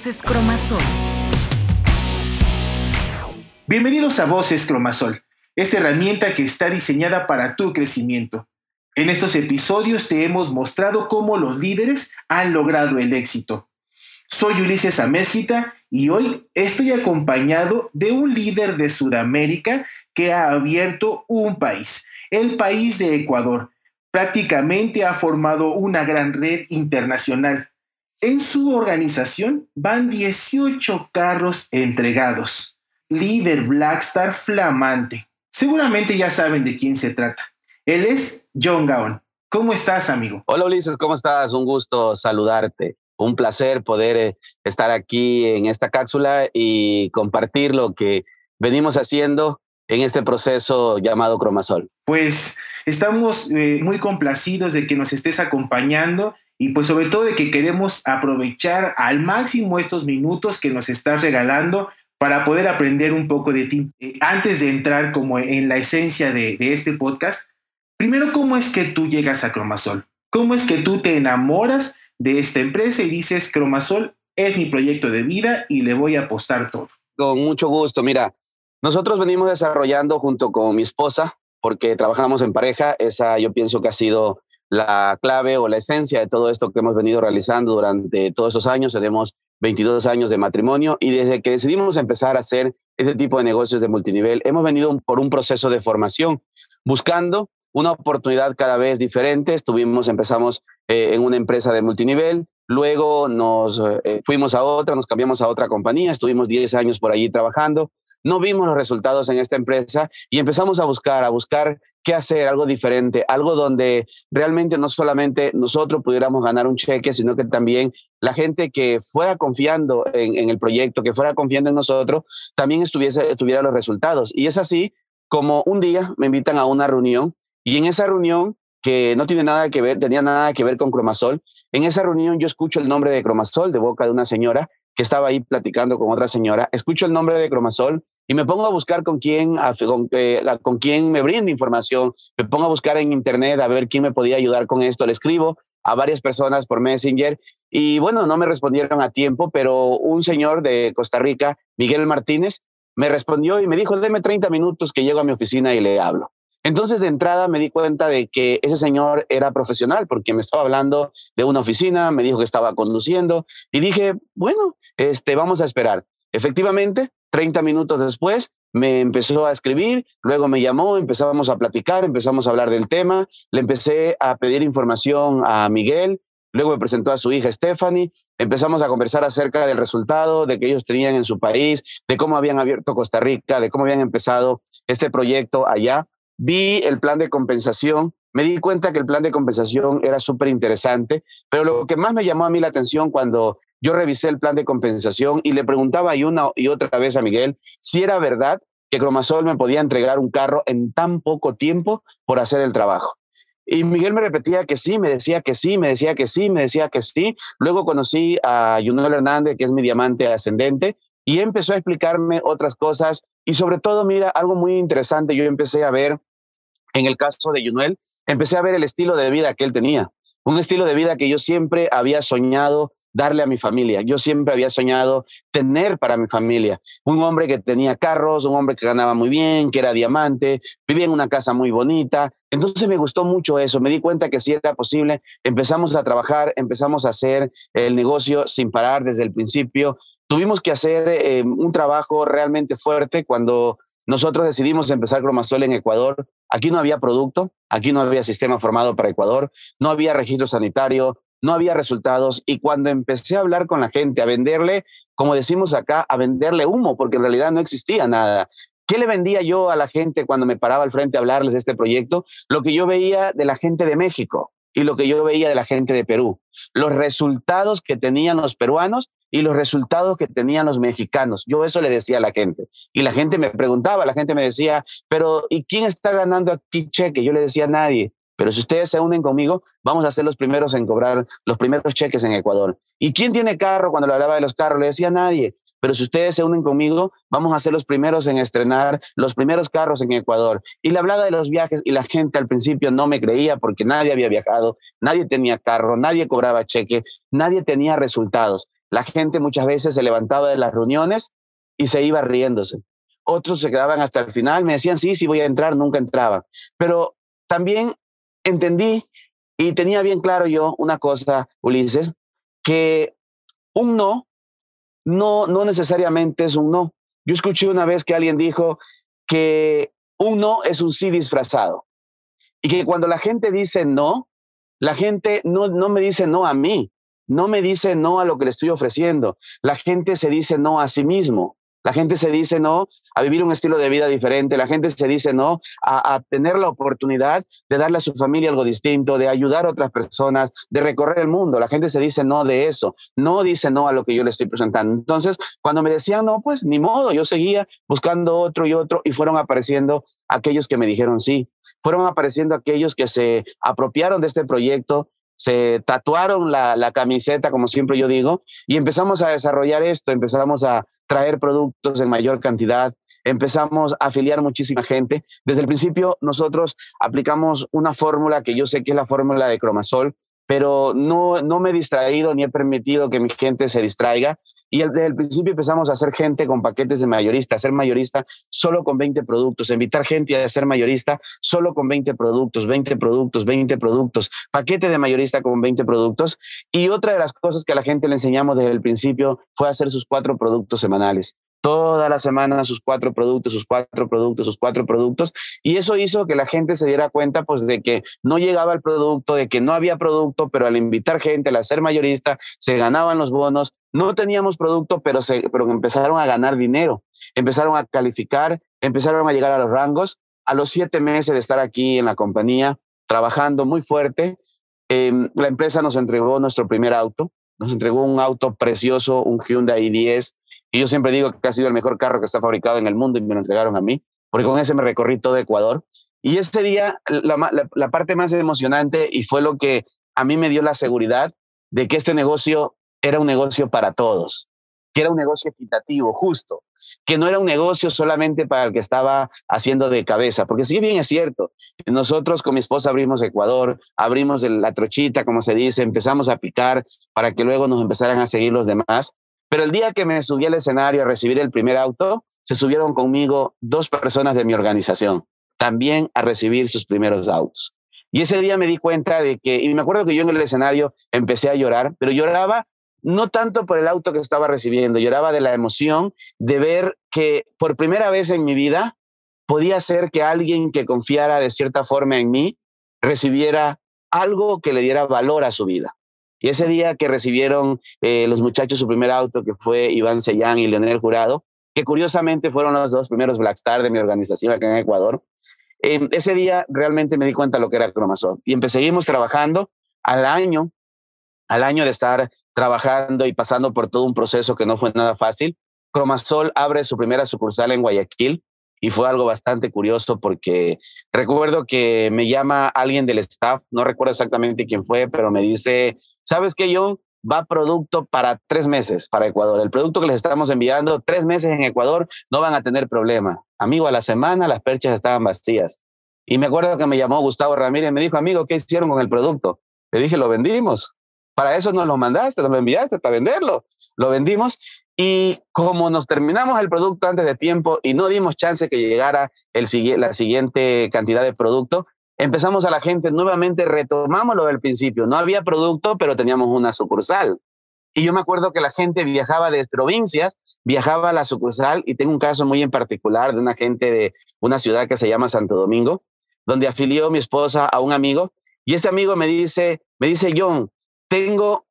Voces Cromasol. Bienvenidos a Voces Cromasol, esta herramienta que está diseñada para tu crecimiento. En estos episodios te hemos mostrado cómo los líderes han logrado el éxito. Soy Ulises Amezquita y hoy estoy acompañado de un líder de Sudamérica que ha abierto un país, el país de Ecuador. Prácticamente ha formado una gran red internacional. En su organización van 18 carros entregados. Líder Blackstar flamante. Seguramente ya saben de quién se trata. Él es John Gaon. ¿Cómo estás, amigo? Hola Ulises, ¿cómo estás? Un gusto saludarte. Un placer poder eh, estar aquí en esta cápsula y compartir lo que venimos haciendo en este proceso llamado Cromasol. Pues estamos eh, muy complacidos de que nos estés acompañando y pues sobre todo de que queremos aprovechar al máximo estos minutos que nos estás regalando para poder aprender un poco de ti. Eh, antes de entrar como en la esencia de, de este podcast, primero, ¿cómo es que tú llegas a Cromasol? ¿Cómo es que tú te enamoras de esta empresa y dices, Cromasol es mi proyecto de vida y le voy a apostar todo? Con mucho gusto, mira, nosotros venimos desarrollando junto con mi esposa, porque trabajamos en pareja, esa yo pienso que ha sido la clave o la esencia de todo esto que hemos venido realizando durante todos esos años. Tenemos 22 años de matrimonio y desde que decidimos empezar a hacer ese tipo de negocios de multinivel, hemos venido por un proceso de formación, buscando una oportunidad cada vez diferente. Estuvimos, empezamos eh, en una empresa de multinivel, luego nos eh, fuimos a otra, nos cambiamos a otra compañía, estuvimos 10 años por allí trabajando no vimos los resultados en esta empresa y empezamos a buscar, a buscar qué hacer, algo diferente, algo donde realmente no solamente nosotros pudiéramos ganar un cheque, sino que también la gente que fuera confiando en, el proyecto, que fuera confiando en nosotros, también estuviese, tuviera los resultados. Y es así como un día me invitan a una reunión y en esa reunión que no tiene nada que ver, tenía nada que ver con Cromasol. En esa reunión yo escucho el nombre de Cromasol de boca de una señora que estaba ahí platicando con otra señora, escucho el nombre de Cromasol y me pongo a buscar con quién, con, eh, con quién me brinda información, me pongo a buscar en internet a ver quién me podía ayudar con esto, le escribo a varias personas por Messenger y bueno, no me respondieron a tiempo, pero un señor de Costa Rica, Miguel Martínez, me respondió y me dijo, deme 30 minutos que llego a mi oficina y le hablo. Entonces, de entrada me di cuenta de que ese señor era profesional porque me estaba hablando de una oficina, me dijo que estaba conduciendo y dije, bueno, este, vamos a esperar. Efectivamente, 30 minutos después me empezó a escribir, luego me llamó, empezamos a platicar, empezamos a hablar del tema, le empecé a pedir información a Miguel, luego me presentó a su hija Stephanie, empezamos a conversar acerca del resultado de que ellos tenían en su país, de cómo habían abierto Costa Rica, de cómo habían empezado este proyecto allá vi el plan de compensación, me di cuenta que el plan de compensación era súper interesante, pero lo que más me llamó a mí la atención cuando yo revisé el plan de compensación y le preguntaba y una y otra vez a Miguel si era verdad que Cromasol me podía entregar un carro en tan poco tiempo por hacer el trabajo. Y Miguel me repetía que sí, me decía que sí, me decía que sí, me decía que sí. Luego conocí a Junel Hernández, que es mi diamante ascendente, y empezó a explicarme otras cosas. Y sobre todo, mira, algo muy interesante, yo empecé a ver en el caso de Yunuel, empecé a ver el estilo de vida que él tenía, un estilo de vida que yo siempre había soñado darle a mi familia. Yo siempre había soñado tener para mi familia un hombre que tenía carros, un hombre que ganaba muy bien, que era diamante, vivía en una casa muy bonita. Entonces me gustó mucho eso, me di cuenta que si era posible, empezamos a trabajar, empezamos a hacer el negocio sin parar desde el principio. Tuvimos que hacer eh, un trabajo realmente fuerte cuando nosotros decidimos empezar Cromasol en Ecuador. Aquí no había producto, aquí no había sistema formado para Ecuador, no había registro sanitario, no había resultados. Y cuando empecé a hablar con la gente, a venderle, como decimos acá, a venderle humo, porque en realidad no existía nada. ¿Qué le vendía yo a la gente cuando me paraba al frente a hablarles de este proyecto? Lo que yo veía de la gente de México y lo que yo veía de la gente de Perú. Los resultados que tenían los peruanos y los resultados que tenían los mexicanos. Yo eso le decía a la gente. Y la gente me preguntaba, la gente me decía, pero ¿y quién está ganando aquí cheque? Yo le decía a nadie. Pero si ustedes se unen conmigo, vamos a ser los primeros en cobrar los primeros cheques en Ecuador. ¿Y quién tiene carro? Cuando le hablaba de los carros, le decía a nadie. Pero si ustedes se unen conmigo, vamos a ser los primeros en estrenar los primeros carros en Ecuador. Y le hablaba de los viajes y la gente al principio no me creía porque nadie había viajado, nadie tenía carro, nadie cobraba cheque, nadie tenía resultados. La gente muchas veces se levantaba de las reuniones y se iba riéndose. Otros se quedaban hasta el final, me decían, sí, sí, voy a entrar, nunca entraba. Pero también entendí y tenía bien claro yo una cosa, Ulises, que un no, no, no necesariamente es un no. Yo escuché una vez que alguien dijo que un no es un sí disfrazado. Y que cuando la gente dice no, la gente no, no me dice no a mí, no me dice no a lo que le estoy ofreciendo. La gente se dice no a sí mismo. La gente se dice no a vivir un estilo de vida diferente, la gente se dice no a, tener la oportunidad de darle a su familia algo distinto, de ayudar a otras personas, de recorrer el mundo. La gente se dice no de eso, no dice no a lo que yo le estoy presentando. Entonces, cuando me decían no, pues ni modo, yo seguía buscando otro y otro y fueron apareciendo aquellos que me dijeron sí, fueron apareciendo aquellos que se apropiaron de este proyecto, se tatuaron la, la, camiseta, como siempre yo digo, y empezamos a desarrollar esto, empezamos a traer productos en mayor cantidad, empezamos a afiliar muchísima gente. Desde el principio nosotros aplicamos una fórmula que yo sé que es la fórmula de Cromasol, pero no, no me he distraído ni he permitido que mi gente se distraiga. Y desde el principio empezamos a hacer gente con paquetes de mayorista, a ser mayorista solo con 20 productos, invitar gente a ser mayorista solo con 20 productos, 20 productos, 20 productos, paquete de mayorista con 20 productos. Y otra de las cosas que a la gente le enseñamos desde el principio fue hacer sus cuatro productos semanales toda la semana sus cuatro productos, sus cuatro productos, sus cuatro productos. Y eso hizo que la gente se diera cuenta pues de que no llegaba el producto, de que no había producto, pero al invitar gente, al hacer mayorista, se ganaban los bonos. No teníamos producto, pero, se, pero empezaron a ganar dinero, empezaron a calificar, empezaron a llegar a los rangos. A los siete meses de estar aquí en la compañía, trabajando muy fuerte, em, la empresa nos entregó nuestro primer auto, nos entregó un auto precioso, un Hyundai i10 y yo siempre digo que ha sido el mejor carro que está fabricado en el mundo y me lo entregaron a mí, porque con ese me recorrí todo Ecuador. Y ese día, la, parte más emocionante y fue lo que a mí me dio la seguridad de que este negocio era un negocio para todos, que era un negocio equitativo, justo, que no era un negocio solamente para el que estaba haciendo de cabeza, porque si bien es cierto, nosotros con mi esposa abrimos Ecuador, abrimos la trochita, como se dice, empezamos a picar para que luego nos empezaran a seguir los demás, pero el día que me subí al escenario a recibir el primer auto, se subieron conmigo dos personas de mi organización, también a recibir sus primeros autos. Y ese día me di cuenta de que, y me acuerdo que yo en el escenario empecé a llorar, pero lloraba no tanto por el auto que estaba recibiendo, lloraba de la emoción de ver que por primera vez en mi vida podía ser que alguien que confiara de cierta forma en mí recibiera algo que le diera valor a su vida. Y ese día que recibieron eh, los muchachos su primer auto, que fue Iván Sellán y Leonel Jurado, que curiosamente fueron los dos primeros Blackstar de mi organización acá en Ecuador, eh, ese día realmente me di cuenta de lo que era Cromasol. Y empecemos trabajando al año, al año de estar trabajando y pasando por todo un proceso que no fue nada fácil. Cromasol abre su primera sucursal en Guayaquil y fue algo bastante curioso porque recuerdo que me llama alguien del staff, no recuerdo exactamente quién fue, pero me dice, ¿sabes qué, John? Va producto para tres meses para Ecuador. El producto que les estamos enviando, tres meses en Ecuador, no van a tener problema. Amigo, a la semana las perchas estaban vacías. Y me acuerdo que me llamó Gustavo Ramírez y me dijo, amigo, ¿qué hicieron con el producto? Le dije, lo vendimos. Para eso nos lo mandaste, nos lo enviaste, para venderlo. Lo vendimos y como nos terminamos el producto antes de tiempo y no dimos chance que llegara el, la siguiente cantidad de producto, empezamos a la gente nuevamente, retomamos lo del principio. No había producto, pero teníamos una sucursal. Y yo me acuerdo que la gente viajaba de provincias, viajaba a la sucursal y tengo un caso muy en particular de una gente de una ciudad que se llama Santo Domingo, donde afilió mi esposa a un amigo y este amigo me dice, me dice, John, tengo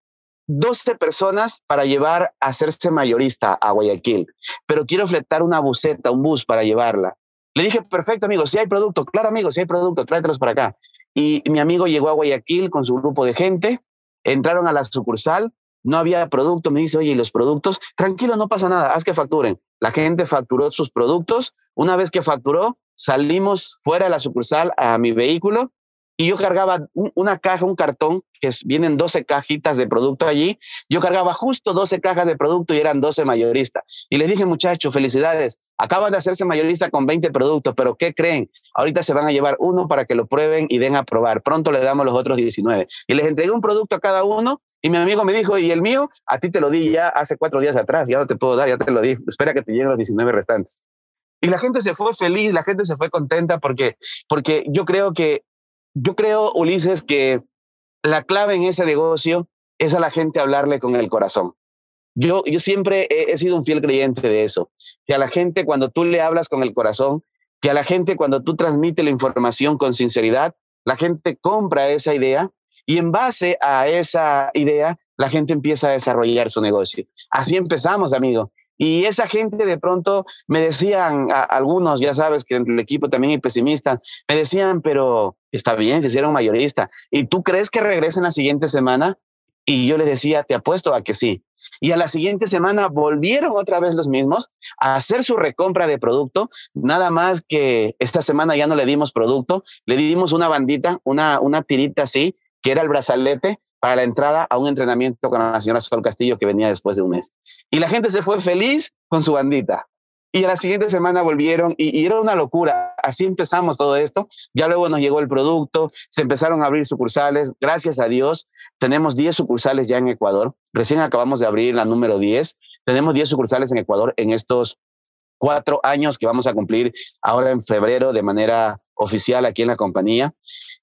12 personas para llevar a hacerse mayorista a Guayaquil, pero quiero fletar una buseta, un bus para llevarla. Le dije, perfecto, amigo, si hay producto, claro, amigo, si hay producto, tráetelos para acá. Y mi amigo llegó a Guayaquil con su grupo de gente, entraron a la sucursal, no había producto, me dice, oye, ¿y los productos? Tranquilo, no pasa nada, haz que facturen. La gente facturó sus productos, una vez que facturó, salimos fuera de la sucursal a mi vehículo y yo cargaba una caja, un cartón, que vienen 12 cajitas de producto allí, yo cargaba justo 12 cajas de producto y eran 12 mayoristas. Y les dije, muchachos, felicidades, acaban de hacerse mayorista con 20 productos, pero ¿qué creen? Ahorita se van a llevar uno para que lo prueben y den a probar. Pronto le damos los otros 19. Y les entregué un producto a cada uno Y mi amigo me dijo, ¿y el mío? A ti te lo di ya hace cuatro días atrás, ya no te puedo dar, ya te lo di. Espera que te lleguen los 19 restantes. Y la gente se fue feliz, la gente se fue contenta porque, porque yo creo que, yo creo, Ulises, que la clave en ese negocio es a la gente hablarle con el corazón. Yo, yo siempre he, he sido un fiel creyente de eso, que a la gente cuando tú le hablas con el corazón, que a la gente cuando tú transmites la información con sinceridad, la gente compra esa idea y en base a esa idea, la gente empieza a desarrollar su negocio. Así empezamos, amigo. Y esa gente de pronto me decían, algunos, ya sabes que en el equipo también hay pesimistas, me decían, pero está bien, se hicieron mayorista. ¿Y tú crees que regresen la siguiente semana? Y yo les decía, te apuesto a que sí. Y a la siguiente semana volvieron otra vez los mismos a hacer su recompra de producto, nada más que esta semana ya no le dimos producto, le dimos una bandita, una, una tirita así, que era el brazalete para la entrada a un entrenamiento con la señora Sol Castillo que venía después de un mes. Y la gente se fue feliz con su bandita. Y a la siguiente semana volvieron y, era una locura. Así empezamos todo esto. Ya luego nos llegó el producto, se empezaron a abrir sucursales. Gracias a Dios, tenemos 10 sucursales ya en Ecuador. Recién acabamos de abrir la número 10. Tenemos 10 sucursales en Ecuador en estos cuatro años que vamos a cumplir ahora en febrero de manera oficial aquí en la compañía.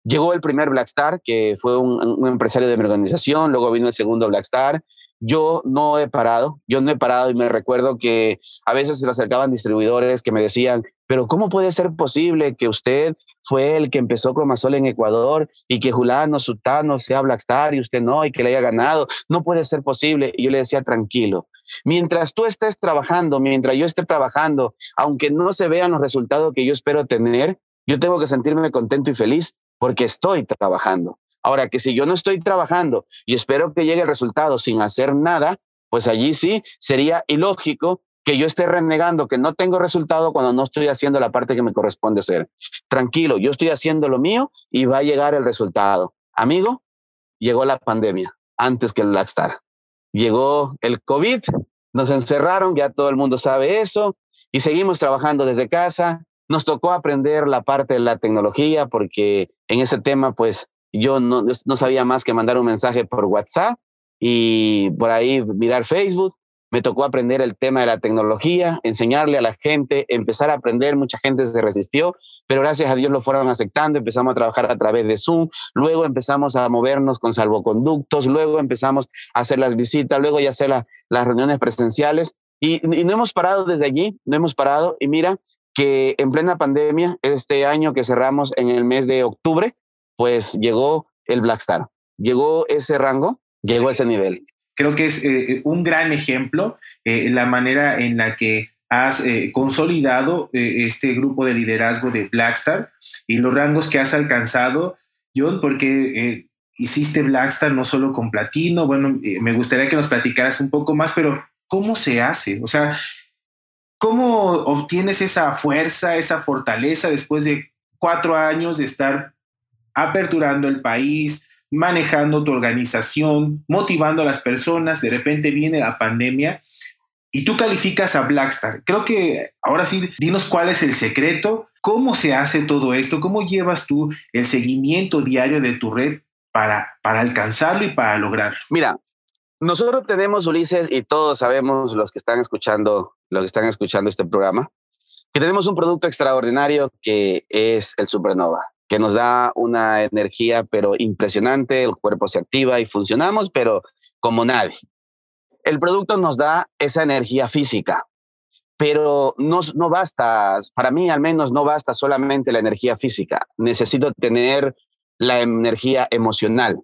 Llegó el primer Blackstar, que fue un, un empresario de mi organización, luego vino el segundo Blackstar, yo no he parado, yo no he parado y me recuerdo que a veces se me acercaban distribuidores que me decían, pero ¿cómo puede ser posible que usted fue el que empezó Cromasol en Ecuador y que Julano, Sutano sea Blackstar y usted no, y que le haya ganado? No puede ser posible. Y yo le decía, tranquilo, mientras tú estés trabajando, mientras yo esté trabajando, aunque no se vean los resultados que yo espero tener, yo tengo que sentirme contento y feliz porque estoy trabajando. Ahora que si yo no estoy trabajando y espero que llegue el resultado sin hacer nada, pues allí sí sería ilógico que yo esté renegando que no tengo resultado cuando no estoy haciendo la parte que me corresponde hacer. Tranquilo, yo estoy haciendo lo mío y va a llegar el resultado. Amigo, llegó la pandemia antes que el Blackstar. Llegó el COVID, nos encerraron, ya todo el mundo sabe eso, y seguimos trabajando desde casa. Nos tocó aprender la parte de la tecnología porque en ese tema, pues yo no, sabía más que mandar un mensaje por WhatsApp y por ahí mirar Facebook. Me tocó aprender el tema de la tecnología, enseñarle a la gente, empezar a aprender. Mucha gente se resistió, pero gracias a Dios lo fueron aceptando. Empezamos a trabajar a través de Zoom, luego empezamos a movernos con salvoconductos, luego empezamos a hacer las visitas, luego ya hacer las reuniones presenciales. Y no hemos parado desde allí, no hemos parado. Y mira que en plena pandemia, este año que cerramos en el mes de octubre, pues llegó el Blackstar, llegó ese rango, llegó ese nivel. Creo que es eh, un gran ejemplo eh, la manera en la que has eh, consolidado este grupo de liderazgo de Blackstar y los rangos que has alcanzado, John, porque hiciste Blackstar no solo con platino, bueno, me gustaría que nos platicaras un poco más, pero ¿cómo se hace? O sea, ¿cómo obtienes esa fuerza, esa fortaleza después de cuatro años de estar aperturando el país, manejando tu organización, motivando a las personas, de repente viene la pandemia y tú calificas a Blackstar. Creo que ahora sí, dinos cuál es el secreto, cómo se hace todo esto, cómo llevas tú el seguimiento diario de tu red para, para alcanzarlo y para lograrlo. Mira, nosotros tenemos, Ulises, y todos sabemos los que están escuchando, los que están escuchando este programa, que tenemos un producto extraordinario que es el Supernova que nos da una energía pero impresionante, el cuerpo se activa y funcionamos, pero como nadie. El producto nos da esa energía física, pero no, no basta, para mí al menos no basta solamente la energía física, necesito tener la energía emocional.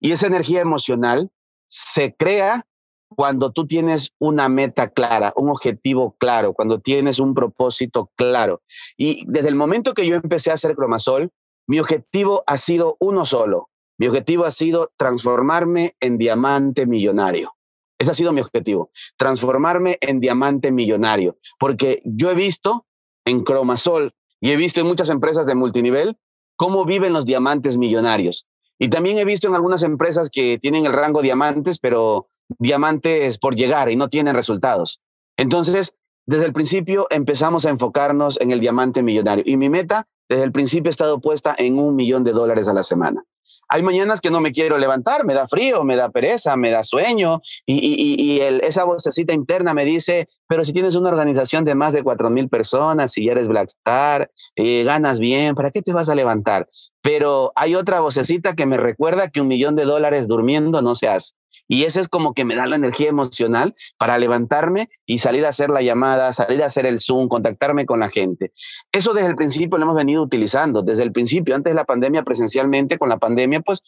Y esa energía emocional se crea cuando tú tienes una meta clara, un objetivo claro, cuando tienes un propósito claro. Y desde el momento que yo empecé a hacer cromasol, mi objetivo ha sido uno solo. Mi objetivo ha sido transformarme en diamante millonario. Ese ha sido mi objetivo, transformarme en diamante millonario, porque yo he visto en Cromasol y he visto en muchas empresas de multinivel cómo viven los diamantes millonarios. Y también he visto en algunas empresas que tienen el rango diamantes, pero diamantes por llegar y no tienen resultados. Entonces, desde el principio empezamos a enfocarnos en el diamante millonario y mi meta desde el principio ha estado puesta en un millón de dólares a la semana. Hay mañanas que no me quiero levantar, me da frío, me da pereza, me da sueño y, esa vocecita interna me dice, pero si tienes una organización de más de cuatro mil personas y eres Blackstar, eh, ganas bien, ¿para qué te vas a levantar? Pero hay otra vocecita que me recuerda que un millón de dólares durmiendo no se hace. Y ese es como que me da la energía emocional para levantarme y salir a hacer la llamada, salir a hacer el Zoom, contactarme con la gente. Eso desde el principio lo hemos venido utilizando, desde el principio, antes de la pandemia presencialmente, con la pandemia pues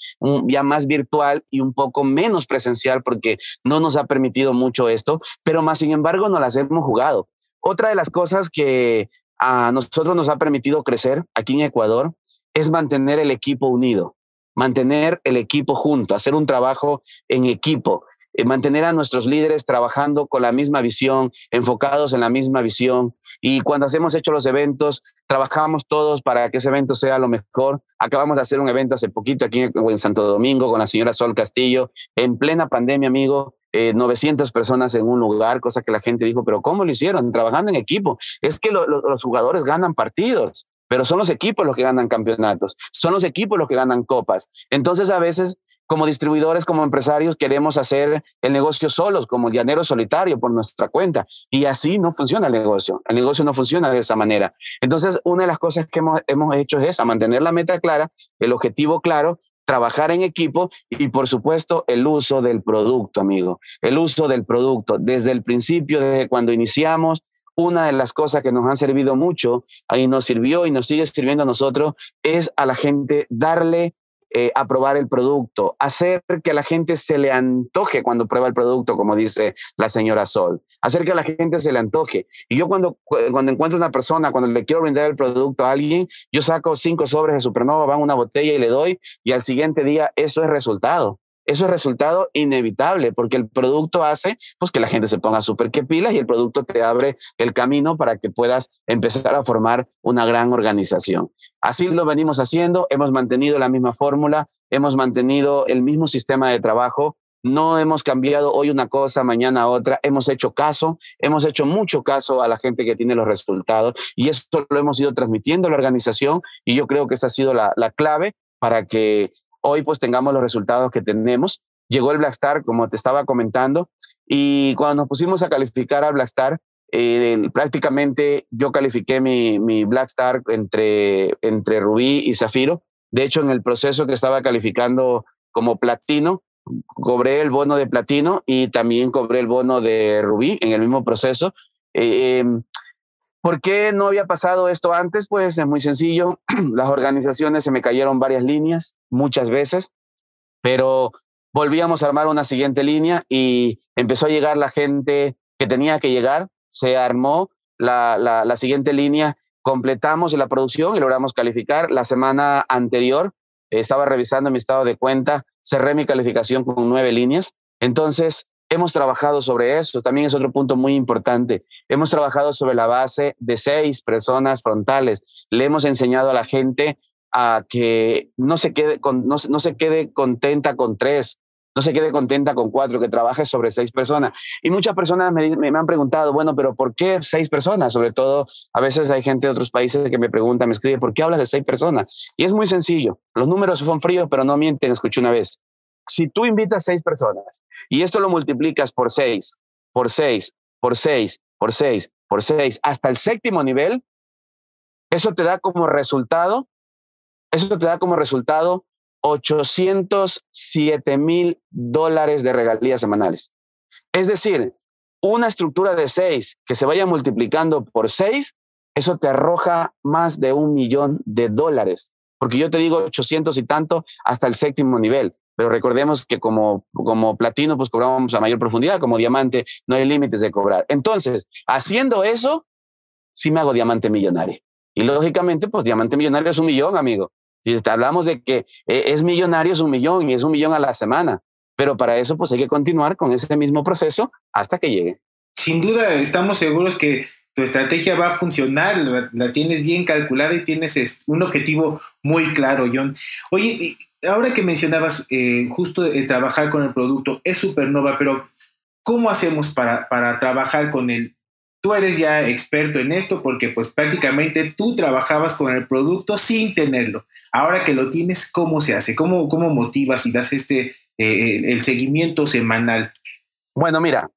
ya más virtual y un poco menos presencial porque no nos ha permitido mucho esto, pero más sin embargo no las hemos jugado. Otra de las cosas que a nosotros nos ha permitido crecer aquí en Ecuador es mantener el equipo unido mantener el equipo junto, hacer un trabajo en equipo, eh, mantener a nuestros líderes trabajando con la misma visión, enfocados en la misma visión. Y cuando hacemos hecho los eventos, trabajamos todos para que ese evento sea lo mejor. Acabamos de hacer un evento hace poquito aquí en Santo Domingo con la señora Sol Castillo, en plena pandemia, amigo. 900 eh, personas en un lugar, cosa que la gente dijo, pero ¿cómo lo hicieron? Trabajando en equipo. Es que los jugadores ganan partidos pero son los equipos los que ganan campeonatos, son los equipos los que ganan copas. Entonces a veces como distribuidores, como empresarios, queremos hacer el negocio solos, como llanero solitario por nuestra cuenta. Y así no funciona el negocio. El negocio no funciona de esa manera. Entonces, una de las cosas que hemos, hemos hecho es mantener la meta clara, el objetivo claro, trabajar en equipo y, por supuesto, el uso del producto, amigo. El uso del producto. Desde el principio, desde cuando iniciamos, una de las cosas que nos han servido mucho y nos sirvió y nos sigue sirviendo a nosotros es a la gente darle eh, a probar el producto, hacer que a la gente se le antoje cuando prueba el producto, como dice la señora Sol, hacer que a la gente se le antoje. Y yo cuando, cuando encuentro una persona, cuando le quiero brindar el producto a alguien, yo saco cinco sobres de Supernova, van una botella y le doy, y al siguiente día eso es resultado eso es resultado inevitable porque el producto hace pues, que la gente se ponga súper que pilas y el producto te abre el camino para que puedas empezar a formar una gran organización. Así lo venimos haciendo, hemos mantenido la misma fórmula, hemos mantenido el mismo sistema de trabajo, no hemos cambiado hoy una cosa, mañana otra, hemos hecho caso, hemos hecho mucho caso a la gente que tiene los resultados y eso lo hemos ido transmitiendo a la organización y yo creo que esa ha sido la, la clave para que hoy pues tengamos los resultados que tenemos. Llegó el Blackstar, como te estaba comentando, y cuando nos pusimos a calificar al Blackstar, eh, prácticamente yo califiqué mi, mi Blackstar entre, entre Rubí y Zafiro. De hecho, en el proceso que estaba calificando como platino, cobré el bono de platino y también cobré el bono de Rubí en el mismo proceso. Eh, em, ¿Por qué no había pasado esto antes? Pues es muy sencillo. Las organizaciones se me cayeron varias líneas, muchas veces, pero volvíamos a armar una siguiente línea y empezó a llegar la gente que tenía que llegar. Se armó la, la, siguiente línea, completamos la producción y logramos calificar. La semana anterior estaba revisando mi estado de cuenta, cerré mi calificación con nueve líneas. Entonces, Hemos trabajado sobre eso, también es otro punto muy importante. Hemos trabajado sobre la base de seis personas frontales. Le hemos enseñado a la gente a que no se quede, no, se quede contenta con tres, no se quede contenta con cuatro, que trabaje sobre seis personas. Y muchas personas me, me, han preguntado, bueno, pero ¿por qué seis personas? Sobre todo, a veces hay gente de otros países que me pregunta, me escribe, ¿por qué hablas de seis personas? Y es muy sencillo. Los números son fríos, pero no mienten, escuché una vez. Si tú invitas seis personas y esto lo multiplicas por 6, por 6, por 6, por 6, por 6, hasta el séptimo nivel, eso te da como resultado, eso te da como resultado 807 mil dólares de regalías semanales. Es decir, una estructura de 6 que se vaya multiplicando por 6, eso te arroja más de un millón de dólares. Porque yo te digo 800 y tanto hasta el séptimo nivel pero recordemos que como, como platino, pues cobramos a mayor profundidad, como diamante no hay límites de cobrar. Entonces, haciendo eso, sí me hago diamante millonario. Y lógicamente, pues diamante millonario es un millón, amigo. Si hablamos de que eh, es millonario, es un millón y es un millón a la semana. Pero para eso, pues hay que continuar con ese mismo proceso hasta que llegue. Sin duda, estamos seguros que tu estrategia va a funcionar, la, la, tienes bien calculada y tienes un objetivo muy claro, John. Oye, ahora que mencionabas eh, justo trabajar con el producto, es Supernova, pero ¿cómo hacemos para, para trabajar con él? tú eres ya experto en esto porque pues prácticamente tú trabajabas con el producto sin tenerlo. Ahora que lo tienes, ¿cómo se hace? ¿Cómo, cómo motivas y das este, eh, el seguimiento semanal? Bueno, mira,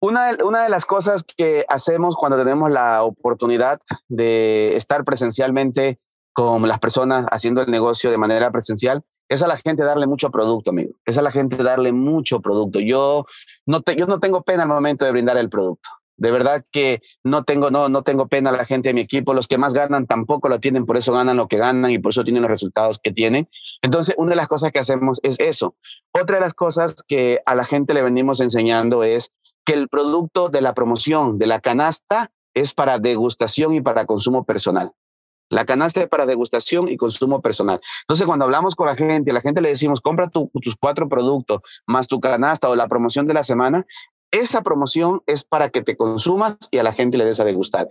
una de, una de las cosas que hacemos cuando tenemos la oportunidad de estar presencialmente con las personas haciendo el negocio de manera presencial es a la gente darle mucho producto, amigo. Es a la gente darle mucho producto. Yo no, yo no tengo pena al momento de brindar el producto. De verdad que no tengo, no, no tengo pena a la gente de mi equipo. Los que más ganan tampoco lo tienen, por eso ganan lo que ganan y por eso tienen los resultados que tienen. Entonces, una de las cosas que hacemos es eso. Otra de las cosas que a la gente le venimos enseñando es que el producto de la promoción, de la canasta, es para degustación y para consumo personal. La canasta es para degustación y consumo personal. Entonces, cuando hablamos con la gente, la gente le decimos, compra tus cuatro productos más tu canasta o la promoción de la semana, esa promoción es para que te consumas y a la gente le des a degustar.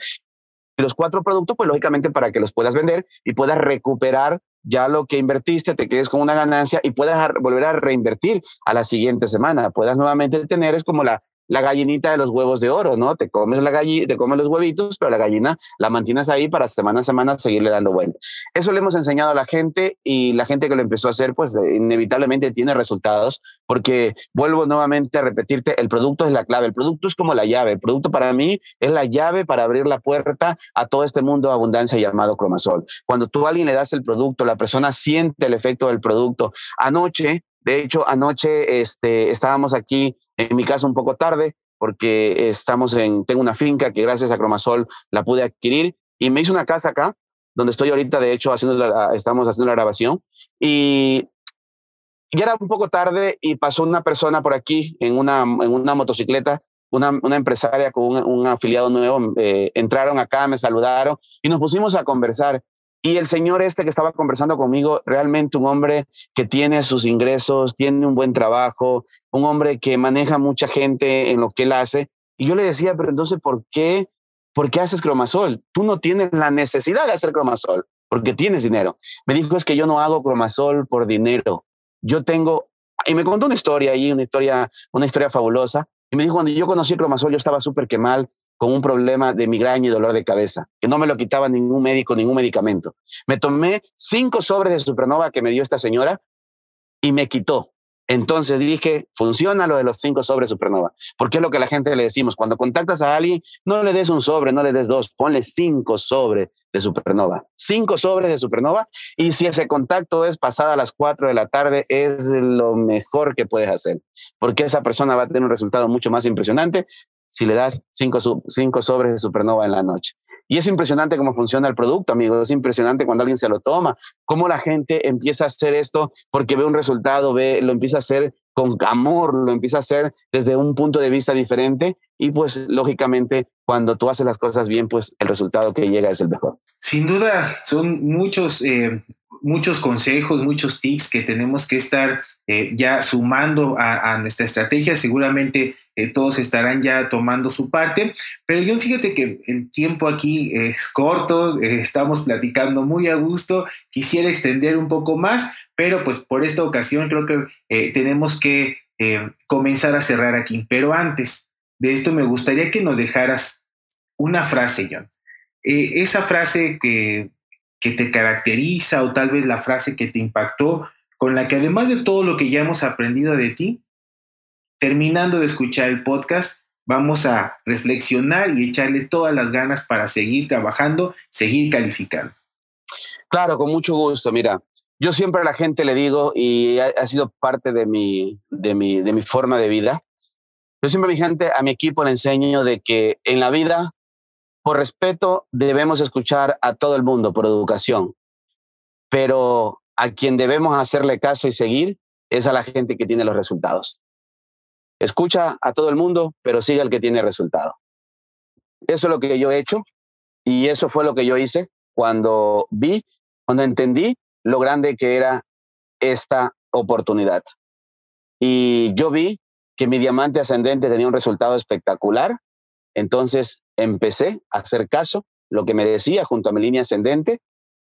Los cuatro productos, pues lógicamente para que los puedas vender y puedas recuperar ya lo que invertiste, te quedes con una ganancia y puedas volver a reinvertir a la siguiente semana. Puedas nuevamente tener, es como la, la gallinita de los huevos de oro, ¿no? Te comes la gallina, te comes los huevitos, pero la gallina la mantienes ahí para semana a semana seguirle dando vuelta. Eso le hemos enseñado a la gente y la gente que lo empezó a hacer, pues inevitablemente tiene resultados, porque vuelvo nuevamente a repetirte, el producto es la clave, el producto es como la llave, el producto para mí es la llave para abrir la puerta a todo este mundo de abundancia llamado cromasol. Cuando tú a alguien le das el producto, la persona siente el efecto del producto. Anoche, de hecho, anoche este, estábamos aquí en mi casa un poco tarde porque estamos en, tengo una finca que gracias a Cromasol la pude adquirir y me hice una casa acá, donde estoy ahorita, de hecho, haciendo estamos haciendo la grabación y ya era un poco tarde y pasó una persona por aquí en una, en una motocicleta, una, una empresaria con un, afiliado nuevo, eh, entraron acá, me saludaron y nos pusimos a conversar. Y el señor este que estaba conversando conmigo, realmente un hombre que tiene sus ingresos, tiene un buen trabajo, un hombre que maneja mucha gente en lo que él hace. Y yo le decía, pero entonces, ¿por qué, ¿por qué haces cromasol? Tú no tienes la necesidad de hacer cromasol porque tienes dinero. Me dijo, es que yo no hago cromasol por dinero. Yo tengo, y me contó una historia ahí, una historia, una historia fabulosa. Y me dijo, cuando yo conocí cromasol, yo estaba súper que mal, con un problema de migraña y dolor de cabeza, que no me lo quitaba ningún médico, ningún medicamento. Me tomé cinco sobres de Supernova que me dio esta señora y me quitó. Entonces dije, funciona lo de los cinco sobres Supernova, porque es lo que la gente le decimos. Cuando contactas a alguien, no le des un sobre, no le des dos, ponle cinco sobres de Supernova. Cinco sobres de Supernova. Y si ese contacto es pasada las cuatro de la tarde, es lo mejor que puedes hacer, porque esa persona va a tener un resultado mucho más impresionante si le das cinco, cinco sobres de supernova en la noche. Y es impresionante cómo funciona el producto, amigo. Es impresionante cuando alguien se lo toma, cómo la gente empieza a hacer esto porque ve un resultado, ve, lo empieza a hacer con amor, lo empieza a hacer desde un punto de vista diferente y pues lógicamente cuando tú haces las cosas bien, pues el resultado que llega es el mejor. Sin duda, son muchos eh, muchos consejos, muchos tips que tenemos que estar eh, ya sumando a, nuestra estrategia. Seguramente eh, todos estarán ya tomando su parte, pero yo fíjate que el tiempo aquí es corto, eh, estamos platicando muy a gusto, quisiera extender un poco más, pero pues por esta ocasión creo que tenemos que comenzar a cerrar aquí. Pero antes de esto me gustaría que nos dejaras una frase, John. esa frase que que te caracteriza o tal vez la frase que te impactó, con la que además de todo lo que ya hemos aprendido de ti, terminando de escuchar el podcast, vamos a reflexionar y echarle todas las ganas para seguir trabajando, seguir calificando. Claro, con mucho gusto. Mira, yo siempre a la gente le digo, y ha, sido parte de mi, de, mi, de mi forma de vida, yo siempre a mi gente, a mi equipo le enseño de que en la vida por respeto debemos escuchar a todo el mundo por educación, pero a quien debemos hacerle caso y seguir es a la gente que tiene los resultados. Escucha a todo el mundo, pero sigue al que tiene resultado. Eso es lo que yo he hecho y eso fue lo que yo hice cuando vi, cuando entendí lo grande que era esta oportunidad. Y yo vi que mi diamante ascendente tenía un resultado espectacular, entonces empecé a hacer caso, lo que me decía junto a mi línea ascendente,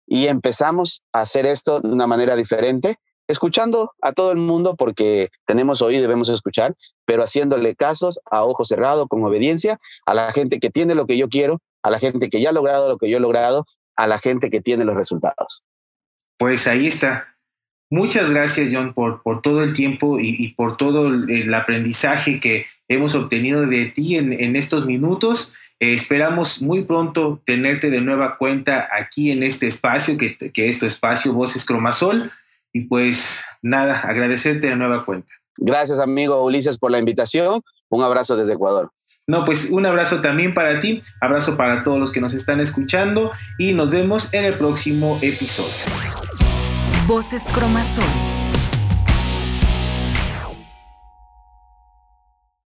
y empezamos a hacer esto de una manera diferente. escuchando a todo el mundo porque tenemos oído y debemos escuchar, pero haciéndole casos a ojo cerrado, con obediencia, a la gente que tiene lo que yo quiero, a la gente que ya ha logrado lo que yo he logrado, a la gente que tiene los resultados. Pues ahí está. Muchas gracias, John, por, por todo el tiempo y, por todo el, aprendizaje que hemos obtenido de ti en, estos minutos. Eh, esperamos muy pronto tenerte de nueva cuenta aquí en este espacio, que, que es tu espacio Voces Cromasol. Y pues nada, agradecerte de nueva cuenta. Gracias, amigo Ulises, por la invitación. Un abrazo desde Ecuador. No, pues un abrazo también para ti, abrazo para todos los que nos están escuchando y nos vemos en el próximo episodio. Voces Cromasol